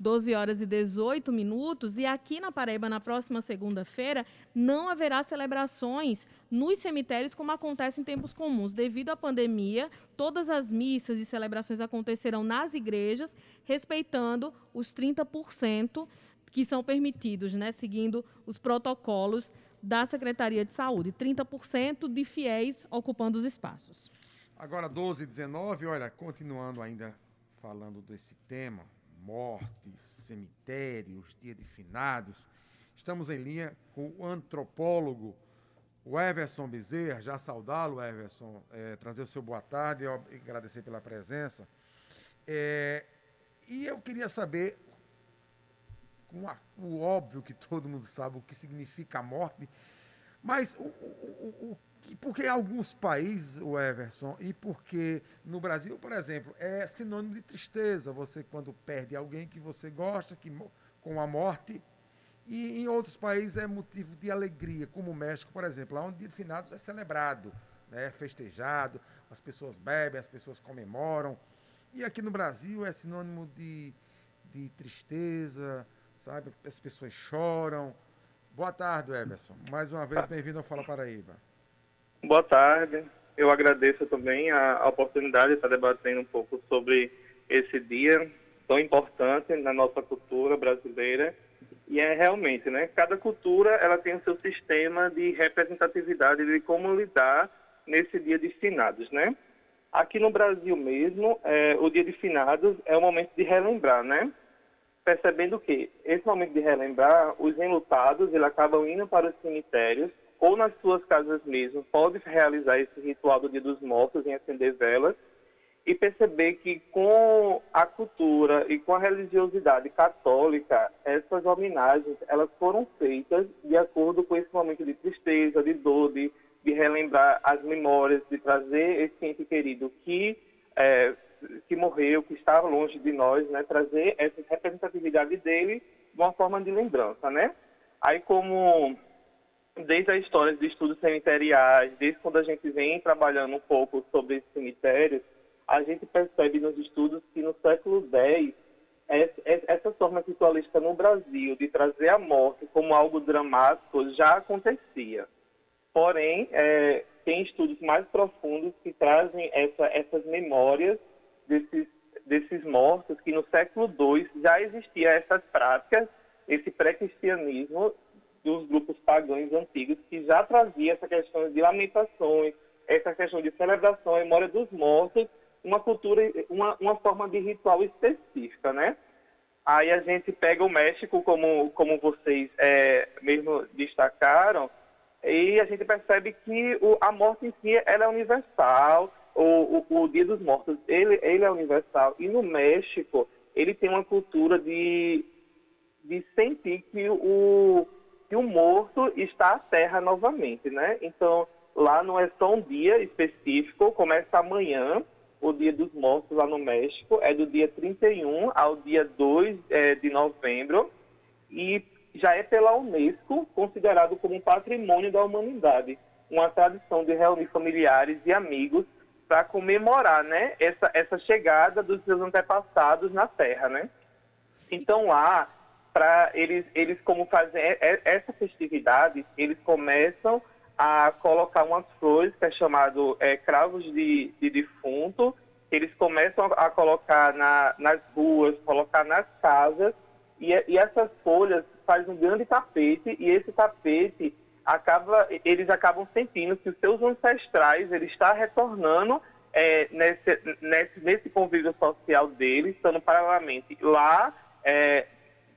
12 horas e 18 minutos. E aqui na Paraíba, na próxima segunda-feira, não haverá celebrações nos cemitérios como acontece em tempos comuns. Devido à pandemia, todas as missas e celebrações acontecerão nas igrejas, respeitando os 30% que são permitidos, né, seguindo os protocolos da Secretaria de Saúde. 30% de fiéis ocupando os espaços. Agora, 12 e 19, olha, continuando ainda falando desse tema, mortes, cemitérios, dia de finados, estamos em linha com o antropólogo, o Everson Bezerra, já saudá-lo, Everson, é, trazer o seu boa tarde e agradecer pela presença. É, e eu queria saber com a, o óbvio que todo mundo sabe o que significa a morte, mas o, o, o, porque alguns países, o Everson, e porque no Brasil, por exemplo, é sinônimo de tristeza. Você, quando perde alguém que você gosta, que, com a morte, e em outros países é motivo de alegria, como o México, por exemplo, lá onde o dia de finados é celebrado, né, é festejado, as pessoas bebem, as pessoas comemoram. E aqui no Brasil é sinônimo de, de tristeza, sabe? As pessoas choram. Boa tarde, Everson. Mais uma vez, bem-vindo ao Fala Paraíba. Boa tarde. Eu agradeço também a, a oportunidade de estar debatendo um pouco sobre esse dia tão importante na nossa cultura brasileira. E é realmente, né? Cada cultura ela tem o seu sistema de representatividade de como lidar nesse dia de finados, né? Aqui no Brasil mesmo, é, o dia de finados é o momento de relembrar, né? percebendo que esse momento de relembrar, os enlutados eles acabam indo para os cemitérios ou nas suas casas mesmo, pode realizar esse ritual do Dia dos Mortos em acender velas e perceber que com a cultura e com a religiosidade católica, essas homenagens elas foram feitas de acordo com esse momento de tristeza, de dor, de, de relembrar as memórias, de trazer esse ente querido que é, que morreu, que estava longe de nós, né, trazer essa representatividade dele de uma forma de lembrança, né? Aí como desde a história de estudos cemiteriais, desde quando a gente vem trabalhando um pouco sobre esses cemitérios, a gente percebe nos estudos que no século X essa forma ritualística no Brasil de trazer a morte como algo dramático já acontecia. Porém, é, tem estudos mais profundos que trazem essa, essas memórias desses, desses mortos, que no século II já existia essas práticas, esse pré-cristianismo dos grupos pagãos antigos, que já trazia essa questão de lamentações, essa questão de celebração, memória dos mortos, uma cultura, uma, uma forma de ritual específica, né? Aí a gente pega o México, como, como vocês é, mesmo destacaram, e a gente percebe que o, a morte em si ela é universal, o, o, o, Dia dos Mortos, ele, ele é universal. E no México, ele tem uma cultura de, de sentir que o, que o morto está à terra novamente, né? Então, lá não é só um dia específico, começa amanhã, o Dia dos Mortos lá no México, é do dia 31 ao dia 2 é, de novembro, e já é pela Unesco considerado como um patrimônio da humanidade. Uma tradição de reunir familiares e amigos para comemorar, né, essa, essa chegada dos seus antepassados na Terra, né? Então lá, para eles, eles como fazem essa festividade, eles começam a colocar umas flores que é chamado é, cravos de, de defunto, eles começam a, colocar na, nas ruas, colocar nas casas, e, e essas folhas fazem um grande tapete, e esse tapete acaba, eles acabam sentindo que os seus ancestrais ele está retornando é, nesse, nesse, nesse convívio social deles, estando paralelamente lá é,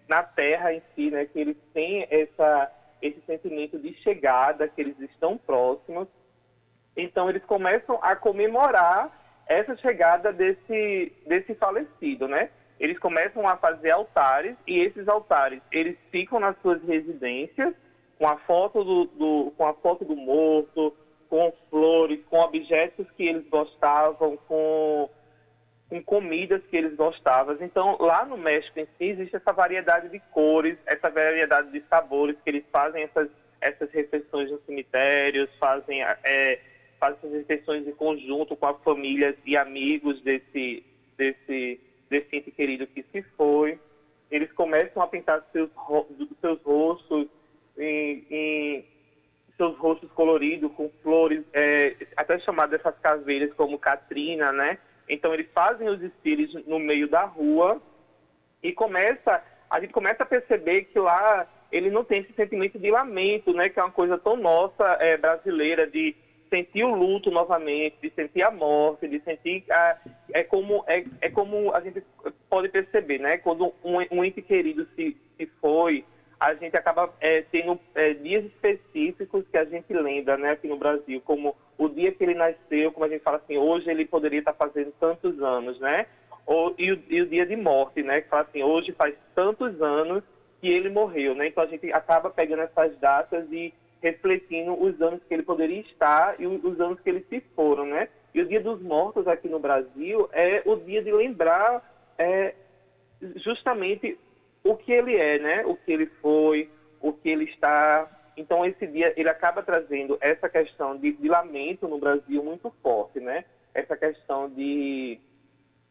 na Terra em si, né, que eles têm essa, esse sentimento de chegada, que eles estão próximos. Então eles começam a comemorar essa chegada desse, desse falecido, né? Eles começam a fazer altares e esses altares eles ficam nas suas residências com a foto do, do, com a foto do morto, com flores, com objetos que eles gostavam, com, com comidas que eles gostavam. Então, lá no México em si, existe essa variedade de cores, essa variedade de sabores que eles fazem essas, essas refeições nos cemitérios, fazem, é, fazem essas refeições em conjunto com as famílias e amigos desse, desse, desse ente querido que se foi. Eles começam a pintar seus, seus rostos em, em seus rostos coloridos com flores, é, até chamadas essas caveiras como Katrina, né? Então eles fazem os desfiles no meio da rua e começa, a gente começa a perceber que lá ele não tem esse sentimento de lamento, né? Que é uma coisa tão nossa é, brasileira de sentir o luto novamente, de sentir a morte, de sentir a, é como é, é como a gente pode perceber, né? Quando um, um ente querido se, se foi, a gente acaba é, tendo é, dias específicos que a gente lembra, né? Aqui no Brasil, como o dia que ele nasceu, como a gente fala assim, hoje ele poderia estar fazendo tantos anos, né? Ou, e, o, e o dia de morte, né? Que fala assim, hoje faz tantos anos que ele morreu, né? Então a gente acaba pegando essas datas e refletindo os anos que ele poderia estar e os anos que ele se foram, né? E o Dia dos Mortos aqui no Brasil é o dia de lembrar é, justamente o que ele é, né? O que ele foi, o que ele está. Então esse dia ele acaba trazendo essa questão de, de lamento no Brasil muito forte, né? Essa questão de,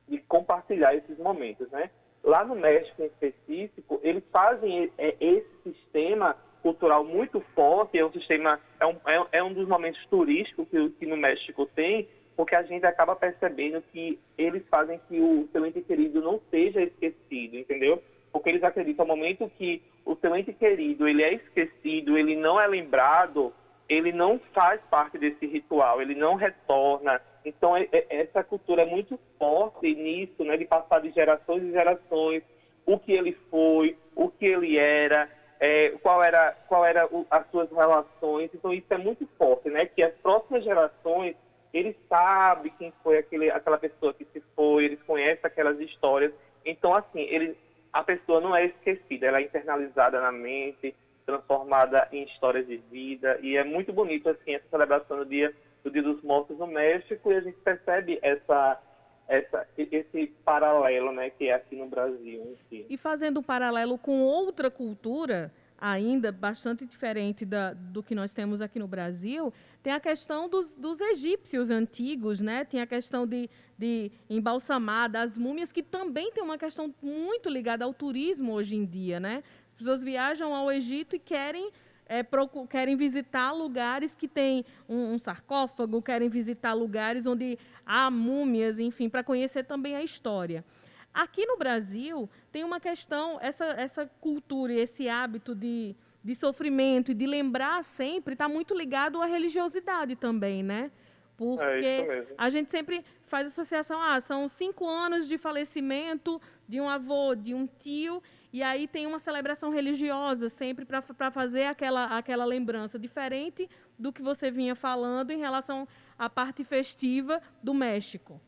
de compartilhar esses momentos, né? Lá no México em específico, eles fazem é, esse sistema cultural muito forte, é um sistema, é um, é, é um dos momentos turísticos que, que no México tem, porque a gente acaba percebendo que eles fazem que o seu ente querido não seja esquecido, entendeu? Porque eles acreditam no momento que o seu ente querido ele é esquecido, ele não é lembrado, ele não faz parte desse ritual, ele não retorna. Então é, é, essa cultura é muito forte nisso, né, de passar de gerações em gerações, o que ele foi, o que ele era, é, qual era, qual era o, as suas relações. Então isso é muito forte, né? Que as próximas gerações eles sabem quem foi aquele, aquela pessoa que se foi, eles conhecem aquelas histórias. Então assim, ele, a pessoa não é esquecida, ela é internalizada na mente, transformada em histórias de vida. E é muito bonito assim essa celebração do dia do Dia dos Mortos no México e a gente percebe essa essa, esse paralelo né, que é aqui no Brasil. Si. E fazendo um paralelo com outra cultura, ainda bastante diferente da, do que nós temos aqui no Brasil, tem a questão dos, dos egípcios antigos, né? tem a questão de, de embalsamar das múmias, que também tem uma questão muito ligada ao turismo hoje em dia. Né? As pessoas viajam ao Egito e querem é, querem visitar lugares que têm um, um, sarcófago, querem visitar lugares onde há múmias, enfim, para conhecer também a história. Aqui no Brasil tem uma questão, essa, essa cultura e esse hábito de, de sofrimento e de lembrar sempre está muito ligado à religiosidade também, né? Porque é a gente sempre faz associação, ah, são cinco anos de falecimento de um avô, de um tio, e aí tem uma celebração religiosa sempre para fazer aquela, aquela lembrança, diferente do que você vinha falando em relação à parte festiva do México.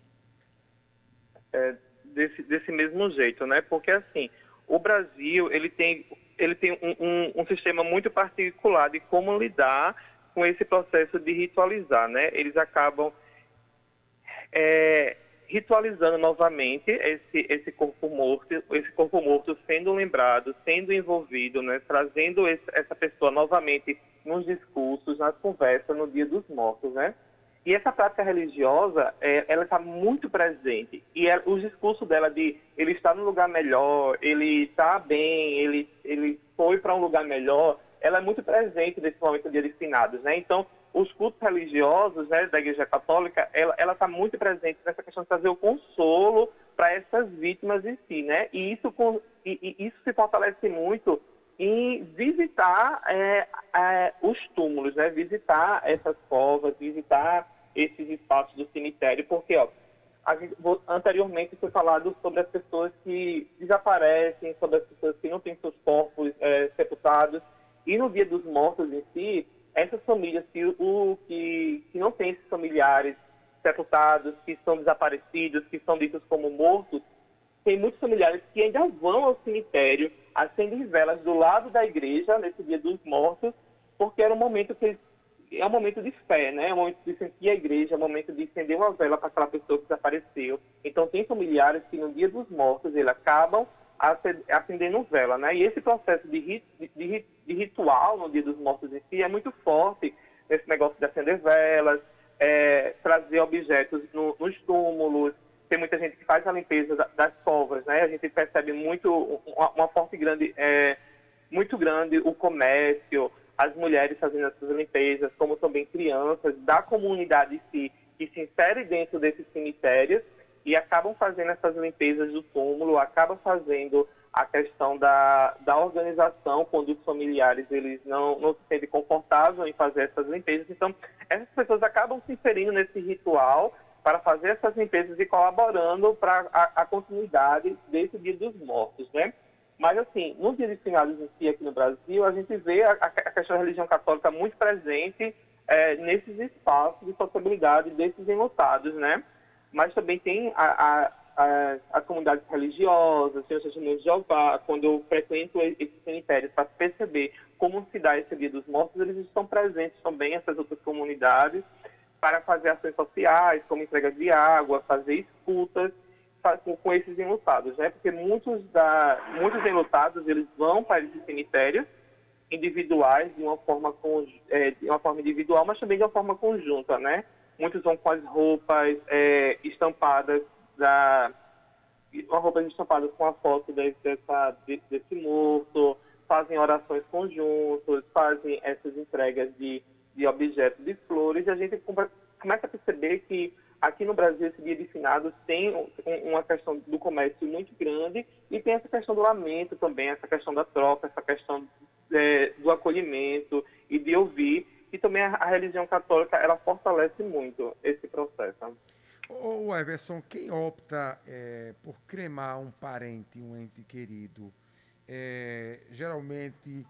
É, desse, desse mesmo jeito, né? Porque assim, o Brasil ele tem, ele tem um, um, um sistema muito particular de como lidar com esse processo de ritualizar, né? Eles acabam é, ritualizando novamente esse, esse corpo morto, esse corpo morto sendo lembrado, sendo envolvido, né, trazendo esse, essa pessoa novamente nos discursos, nas conversas no Dia dos Mortos, né? E essa prática religiosa, é, ela está muito presente. E é, o discurso dela de ele está num lugar melhor, ele está bem, ele, ele foi para um lugar melhor, ela é muito presente nesse momento de Finados, né? Então, os cultos religiosos né, da Igreja Católica, ela está muito presente nessa questão de trazer o consolo para essas vítimas em si, né? E isso, e, e isso se fortalece muito em visitar é, é, os túmulos, né? Visitar essas covas, visitar esses espaços do cemitério, porque, ó, gente, anteriormente foi falado sobre as pessoas que desaparecem, sobre as pessoas que não têm seus corpos é, sepultados, e no Dia dos Mortos em si, essas famílias que, o, que, que não têm esses familiares sepultados, que são desaparecidos, que são ditos como mortos, tem muitos familiares que ainda vão ao cemitério, acendem velas do lado da igreja nesse dia dos mortos, porque era um momento que é um momento de fé, né? É um momento de sentir a igreja, é um momento de acender uma vela para aquela pessoa que desapareceu. Então tem familiares que no dia dos mortos eles acabam acendendo vela, né? E esse processo de, de, de, de, ritual no Dia dos Mortos em si é muito forte nesse negócio de acender velas, é, trazer objetos no, nos túmulos, tem muita gente que faz a limpeza das covas, né? A gente percebe muito uma, uma forte grande, é, muito grande o comércio, as mulheres fazendo essas limpezas, como também crianças da comunidade que se insere dentro desses cemitérios e acabam fazendo essas limpezas do túmulo, acabam fazendo a questão da, da organização, quando os familiares eles não, não se sentem confortáveis em fazer essas limpezas. Então, essas pessoas acabam se inserindo nesse ritual para fazer essas limpezas e colaborando para a, a, continuidade desse Dia dos Mortos, né? Mas, assim, no Dia de Finados em si, aqui no Brasil, a gente vê a, a questão da religião católica muito presente é, nesses espaços de sociabilidade desses enlutados, né? Mas também tem a, as, as comunidades religiosas, tem os testemunhos de Jeová, quando eu frequento esses cemitérios para perceber como se dá esse dia dos mortos, eles estão presentes também, essas outras comunidades, para fazer ações sociais, como entrega de água, fazer escutas com, com esses enlutados, né? Porque muitos, da, muitos enlutados, eles vão para esses cemitérios individuais de uma forma, é, de uma forma individual, mas também de uma forma conjunta, né? Muitos vão com as roupas é, estampadas da uma roupa estampada com a foto dessa, desse morto, fazem orações conjuntas, fazem essas entregas de, de objetos de flores, e a gente começa a perceber que aqui no Brasil esse dia de finados tem uma questão do comércio muito grande e tem essa questão do lamento também, essa questão da troca, essa questão é, do acolhimento e de ouvir, e também a, a religião católica ela fortalece muito esse processo. Ô Everson, quem opta é, por cremar um parente, um ente querido, é, geralmente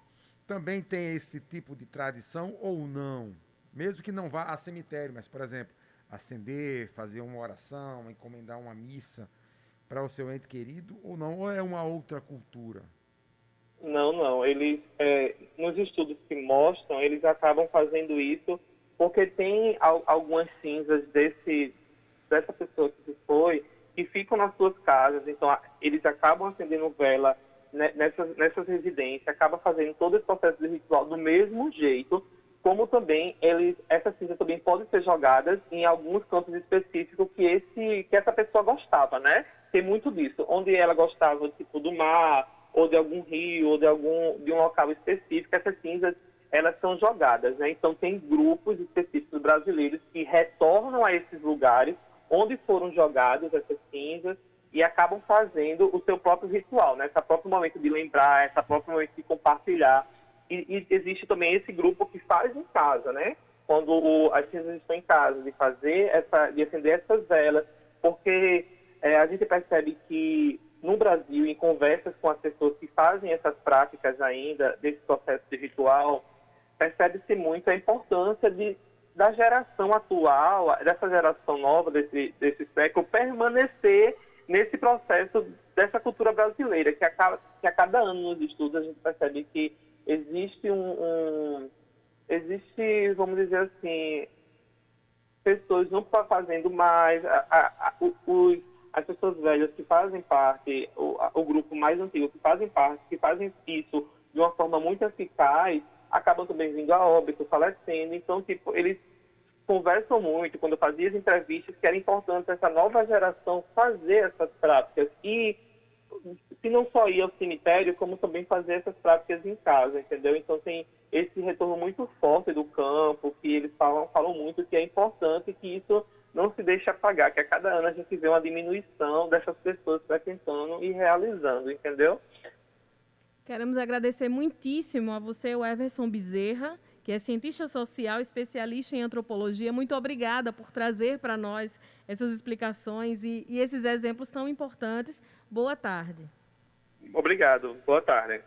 também tem esse tipo de tradição ou não? Mesmo que não vá a cemitério, mas, por exemplo, acender, fazer uma oração, encomendar uma missa para o seu ente querido ou não? Ou é uma outra cultura? Não, não. Eles, é, nos estudos que mostram, eles acabam fazendo isso porque tem algumas cinzas desse, dessa pessoa que se foi, que ficam nas suas casas, então eles acabam acendendo vela nessas, nessas residências, acaba fazendo todo esse processo de ritual do mesmo jeito, como também eles, essas cinzas também podem ser jogadas em alguns campos específicos que, esse, que essa pessoa gostava, né? Tem muito disso, onde ela gostava tipo do mar, ou de algum rio, ou de algum de um local específico, essas cinzas elas são jogadas, né? Então tem grupos específicos brasileiros que retornam a esses lugares onde foram jogadas essas cinzas e acabam fazendo o seu próprio ritual, né? Esse próprio momento de lembrar, esse próprio momento de compartilhar. E, e existe também esse grupo que faz em casa, né? Quando o, as cinzas estão em casa, de fazer essa, de acender essas velas, porque é, a gente percebe que no Brasil, em conversas com as pessoas que fazem essas práticas ainda, desse processo de ritual, percebe-se muito a importância de da geração atual, dessa geração nova, desse, desse século, permanecer nesse processo dessa cultura brasileira, que a, que a cada ano nos estudos a gente percebe que existe um, um existe, vamos dizer assim, pessoas não fazendo mais, a, a, a, os, as pessoas velhas que fazem parte, o, o grupo mais antigo que fazem parte, que fazem isso de uma forma muito eficaz, acabam também vindo a óbito, falecendo. Então, tipo, eles conversam muito, quando fazia as entrevistas, que era importante essa nova geração fazer essas práticas. E se não só ir ao cemitério, como também fazer essas práticas em casa, entendeu? Então tem esse retorno muito forte do campo, que eles falam, falam muito que é importante que isso não se deixe apagar, que a cada ano a gente vê uma diminuição dessas pessoas frequentando e realizando, entendeu? Queremos agradecer muitíssimo a você, o Everson Bezerra, que é cientista social, especialista em antropologia. Muito obrigada por trazer para nós essas explicações e, e esses exemplos tão importantes. Boa tarde. Obrigado. Boa tarde.